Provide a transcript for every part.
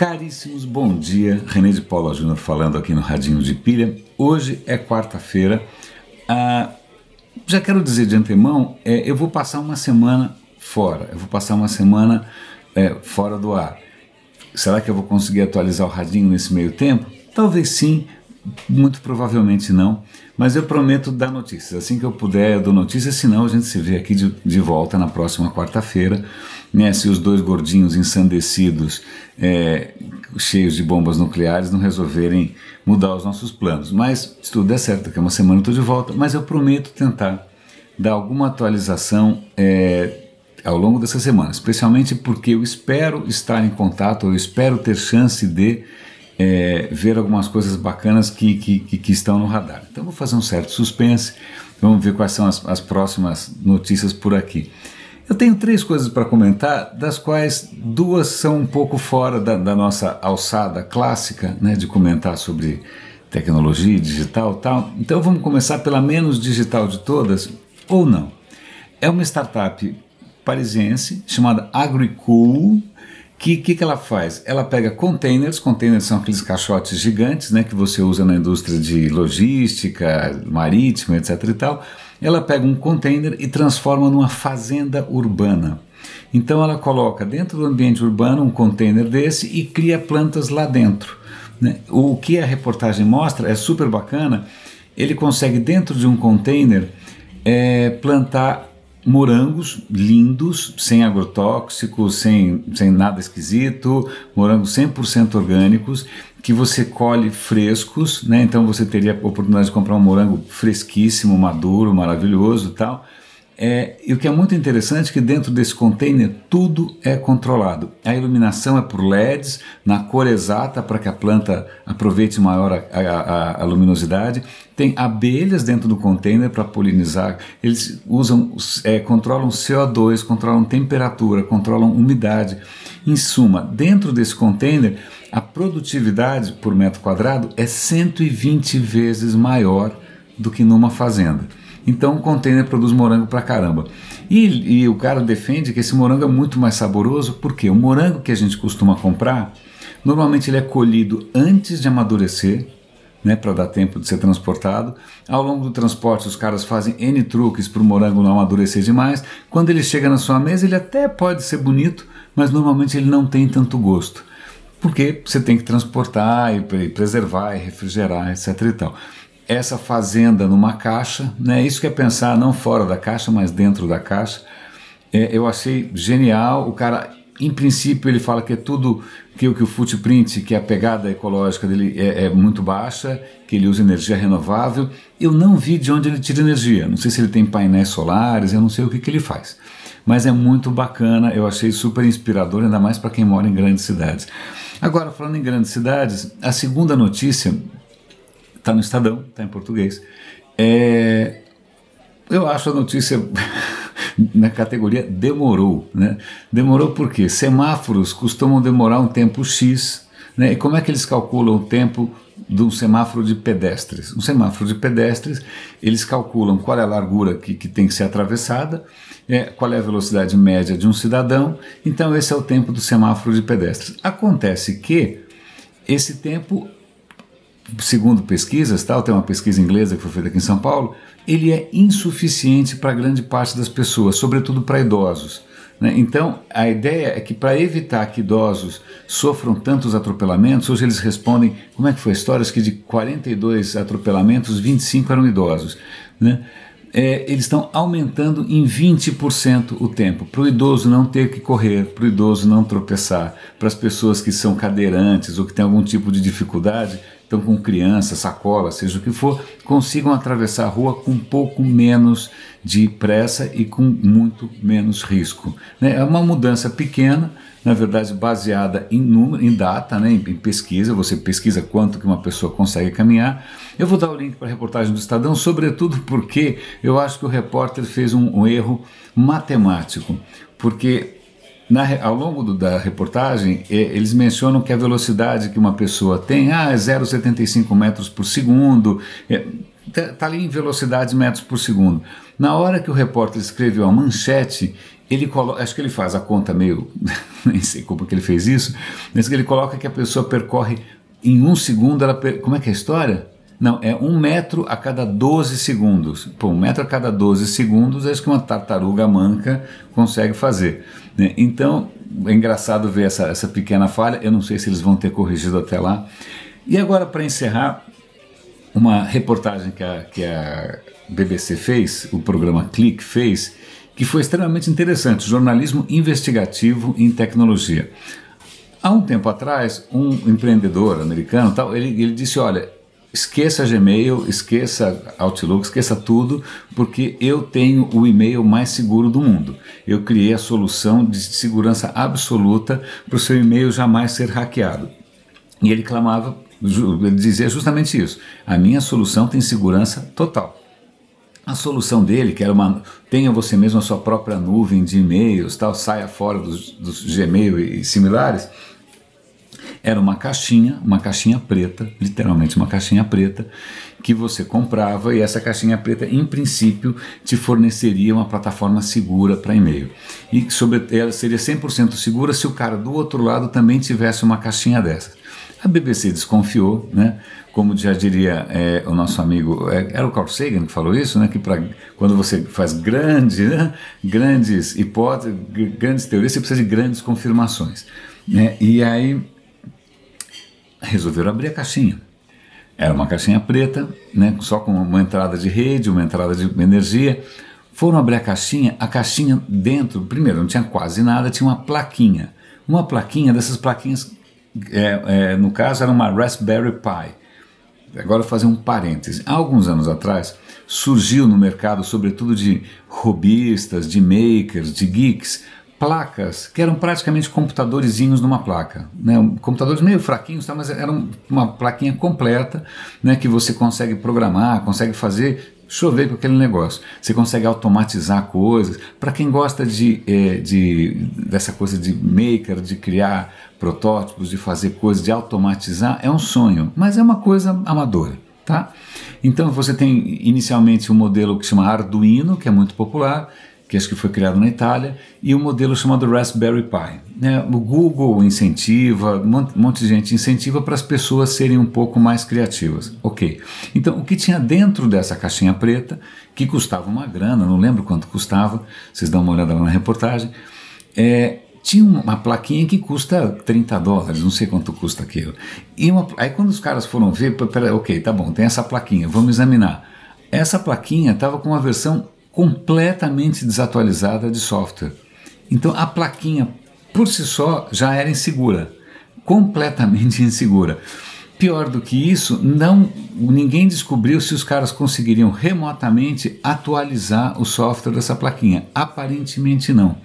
Caríssimos, bom dia. René de Paula Júnior falando aqui no Radinho de Pilha. Hoje é quarta-feira. Ah, já quero dizer de antemão, é, eu vou passar uma semana fora. Eu vou passar uma semana é, fora do ar. Será que eu vou conseguir atualizar o Radinho nesse meio tempo? Talvez sim, muito provavelmente não, mas eu prometo dar notícias. Assim que eu puder, eu dou notícias, senão a gente se vê aqui de, de volta na próxima quarta-feira. Né, se os dois gordinhos ensandecidos, é, cheios de bombas nucleares, não resolverem mudar os nossos planos. Mas se tudo der certo, daqui a uma semana eu estou de volta, mas eu prometo tentar dar alguma atualização é, ao longo dessa semana, especialmente porque eu espero estar em contato, eu espero ter chance de é, ver algumas coisas bacanas que, que, que, estão no radar. Então vou fazer um certo suspense, vamos ver quais são as, as próximas notícias por aqui. Eu tenho três coisas para comentar, das quais duas são um pouco fora da, da nossa alçada clássica, né, de comentar sobre tecnologia, digital tal. Então vamos começar pela menos digital de todas, ou não. É uma startup parisiense chamada Agricool, que que, que ela faz? Ela pega containers, containers são aqueles caixotes gigantes, né, que você usa na indústria de logística, marítima, etc e tal. Ela pega um container e transforma numa fazenda urbana. Então ela coloca dentro do ambiente urbano um container desse e cria plantas lá dentro. Né? O que a reportagem mostra é super bacana. Ele consegue dentro de um container é, plantar morangos lindos, sem agrotóxicos, sem, sem nada esquisito, morangos 100% orgânicos, que você colhe frescos, né? então você teria a oportunidade de comprar um morango fresquíssimo, maduro, maravilhoso tal, é, e o que é muito interessante é que dentro desse container tudo é controlado. A iluminação é por LEDs, na cor exata para que a planta aproveite maior a, a, a luminosidade. Tem abelhas dentro do container para polinizar. Eles usam, é, controlam CO2, controlam temperatura, controlam umidade. Em suma, dentro desse container, a produtividade por metro quadrado é 120 vezes maior do que numa fazenda. Então o container produz morango pra caramba. E, e, o cara defende que esse morango é muito mais saboroso, porque o morango que a gente costuma comprar, normalmente ele é colhido antes de amadurecer, né, para dar tempo de ser transportado. Ao longo do transporte, os caras fazem N truques para o morango não amadurecer demais. Quando ele chega na sua mesa, ele até pode ser bonito, mas normalmente ele não tem tanto gosto. Porque você tem que transportar e preservar e refrigerar, etc. E tal essa fazenda numa caixa, né? Isso que é pensar não fora da caixa, mas dentro da caixa. É, eu achei genial. O cara, em princípio, ele fala que é tudo que, que o footprint, que a pegada ecológica dele é, é, muito baixa, que ele usa energia renovável. Eu não vi de onde ele tira energia. Não sei se ele tem painéis solares, eu não sei o que, que ele faz. Mas é muito bacana, eu achei super inspirador, ainda mais para quem mora em grandes cidades. Agora, falando em grandes cidades, a segunda notícia Está no Estadão, está em português. É, eu acho a notícia na categoria demorou. Né? Demorou porque semáforos costumam demorar um tempo X. Né? E como é que eles calculam o tempo de um semáforo de pedestres? Um semáforo de pedestres, eles calculam qual é a largura que, que tem que ser atravessada, é, qual é a velocidade média de um cidadão. Então, esse é o tempo do semáforo de pedestres. Acontece que esse tempo segundo pesquisas, tal, tem uma pesquisa inglesa que foi feita aqui em São Paulo, ele é insuficiente para grande parte das pessoas, sobretudo para idosos. Né? Então, a ideia é que para evitar que idosos sofram tantos atropelamentos, hoje eles respondem, como é que foi a história? que de 42 atropelamentos, 25 eram idosos. Né? É, eles estão aumentando em 20% o tempo, para o idoso não ter que correr, para o idoso não tropeçar, para as pessoas que são cadeirantes ou que têm algum tipo de dificuldade, estão com criança, sacola, seja o que for, consigam atravessar a rua com um pouco menos de pressa e com muito menos risco. Né? É uma mudança pequena, na verdade baseada em número, em data, né? em pesquisa, você pesquisa quanto que uma pessoa consegue caminhar. Eu vou dar o link para a reportagem do Estadão, sobretudo porque eu acho que o repórter fez um, um erro matemático, porque na, ao longo do, da reportagem, é, eles mencionam que a velocidade que uma pessoa tem ah, é 0,75 metros por segundo, está é, tá ali em velocidade metros por segundo. Na hora que o repórter escreveu a manchete, ele coloca, acho que ele faz a conta meio nem sei como que ele fez isso, mas que ele coloca que a pessoa percorre em um segundo, ela per... como é que é a história? Não, é um metro a cada 12 segundos. Pô, um metro a cada 12 segundos é isso que uma tartaruga manca consegue fazer. Né? Então, é engraçado ver essa, essa pequena falha. Eu não sei se eles vão ter corrigido até lá. E agora, para encerrar, uma reportagem que a, que a BBC fez, o programa Click fez, que foi extremamente interessante: jornalismo investigativo em tecnologia. Há um tempo atrás, um empreendedor americano, tal, ele, ele disse: Olha, esqueça Gmail, esqueça Outlook, esqueça tudo, porque eu tenho o e-mail mais seguro do mundo. Eu criei a solução de segurança absoluta para o seu e-mail jamais ser hackeado. E ele clamava, ele dizia justamente isso: a minha solução tem segurança total. A solução dele, que era uma. tenha você mesmo a sua própria nuvem de e-mails, tal, saia fora dos, dos Gmail e similares era uma caixinha, uma caixinha preta, literalmente uma caixinha preta, que você comprava e essa caixinha preta, em princípio, te forneceria uma plataforma segura para e-mail. E sobre, ela seria 100% segura se o cara do outro lado também tivesse uma caixinha dessas. A BBC desconfiou, né? como já diria é, o nosso amigo, é, era o Carl Sagan que falou isso, né? que pra, quando você faz grande, né? grandes hipóteses, grandes teorias, você precisa de grandes confirmações. Né? E aí resolveram abrir a caixinha. Era uma caixinha preta, né, só com uma entrada de rede, uma entrada de energia. Foram abrir a caixinha, a caixinha dentro, primeiro, não tinha quase nada, tinha uma plaquinha. Uma plaquinha dessas plaquinhas, é, é, no caso era uma Raspberry Pi. Agora fazer um parêntese. Há alguns anos atrás surgiu no mercado, sobretudo de robistas, de makers, de geeks, placas que eram praticamente computadorzinhos numa placa, né? computadores meio fraquinhos, tá? mas era uma plaquinha completa né? que você consegue programar, consegue fazer chover com aquele negócio. Você consegue automatizar coisas. Para quem gosta de, é, de, dessa coisa de maker, de criar protótipos, de fazer coisas, de automatizar, é um sonho, mas é uma coisa amadora. Tá? Então você tem inicialmente um modelo que chama Arduino, que é muito popular, que acho que foi criado na Itália, e o um modelo chamado Raspberry Pi. Né? O Google incentiva, um monte de gente incentiva para as pessoas serem um pouco mais criativas. Ok. Então, o que tinha dentro dessa caixinha preta, que custava uma grana, não lembro quanto custava, vocês dão uma olhada lá na reportagem, é, tinha uma plaquinha que custa 30 dólares, não sei quanto custa aquilo. E uma, aí quando os caras foram ver, pera, ok, tá bom, tem essa plaquinha, vamos examinar. Essa plaquinha estava com uma versão completamente desatualizada de software. Então a plaquinha por si só já era insegura, completamente insegura. Pior do que isso, não ninguém descobriu se os caras conseguiriam remotamente atualizar o software dessa plaquinha. Aparentemente não.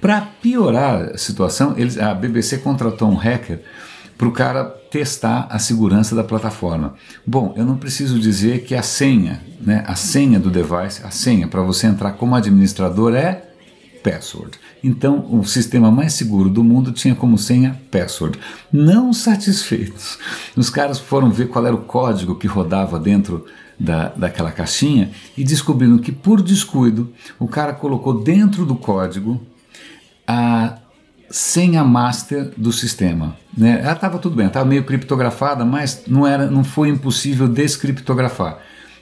Para piorar a situação, eles, a BBC contratou um hacker para o cara testar a segurança da plataforma. Bom, eu não preciso dizer que a senha, né, a senha do device, a senha para você entrar como administrador é password. Então, o sistema mais seguro do mundo tinha como senha password. Não satisfeitos, os caras foram ver qual era o código que rodava dentro da, daquela caixinha e descobriram que, por descuido, o cara colocou dentro do código a senha master do sistema. Né? Ela estava tudo bem, estava meio criptografada, mas não, era, não foi impossível descriptografar.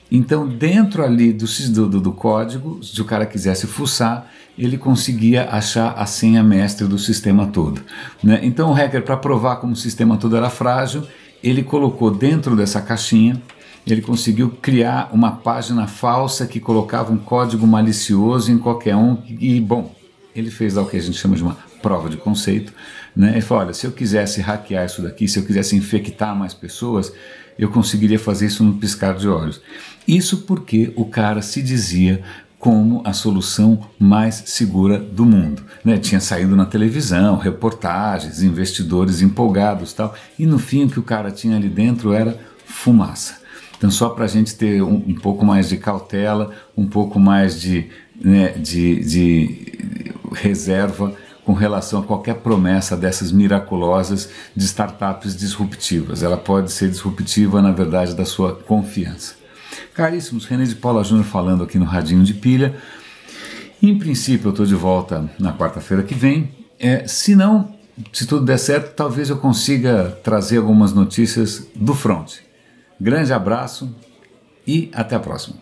Então, dentro ali do, do, do código, se o cara quisesse fuçar, ele conseguia achar a senha mestre do sistema todo. Né? Então, o hacker, para provar como o sistema todo era frágil, ele colocou dentro dessa caixinha, ele conseguiu criar uma página falsa que colocava um código malicioso em qualquer um. E, bom, ele fez o que a gente chama de uma prova de conceito, né? Ele falou, olha, se eu quisesse hackear isso daqui, se eu quisesse infectar mais pessoas, eu conseguiria fazer isso no piscar de olhos. Isso porque o cara se dizia como a solução mais segura do mundo. Né? Tinha saído na televisão, reportagens, investidores empolgados tal, e no fim o que o cara tinha ali dentro era fumaça. Então, só para a gente ter um, um, pouco mais de cautela, um pouco mais de, né, de, de reserva com relação a qualquer promessa dessas miraculosas de startups disruptivas. Ela pode ser disruptiva, na verdade, da sua confiança. Caríssimos, René de Paula Júnior falando aqui no Radinho de Pilha. Em princípio, eu estou de volta na quarta-feira que vem. É, se não, se tudo der certo, talvez eu consiga trazer algumas notícias do front. Grande abraço e até a próxima.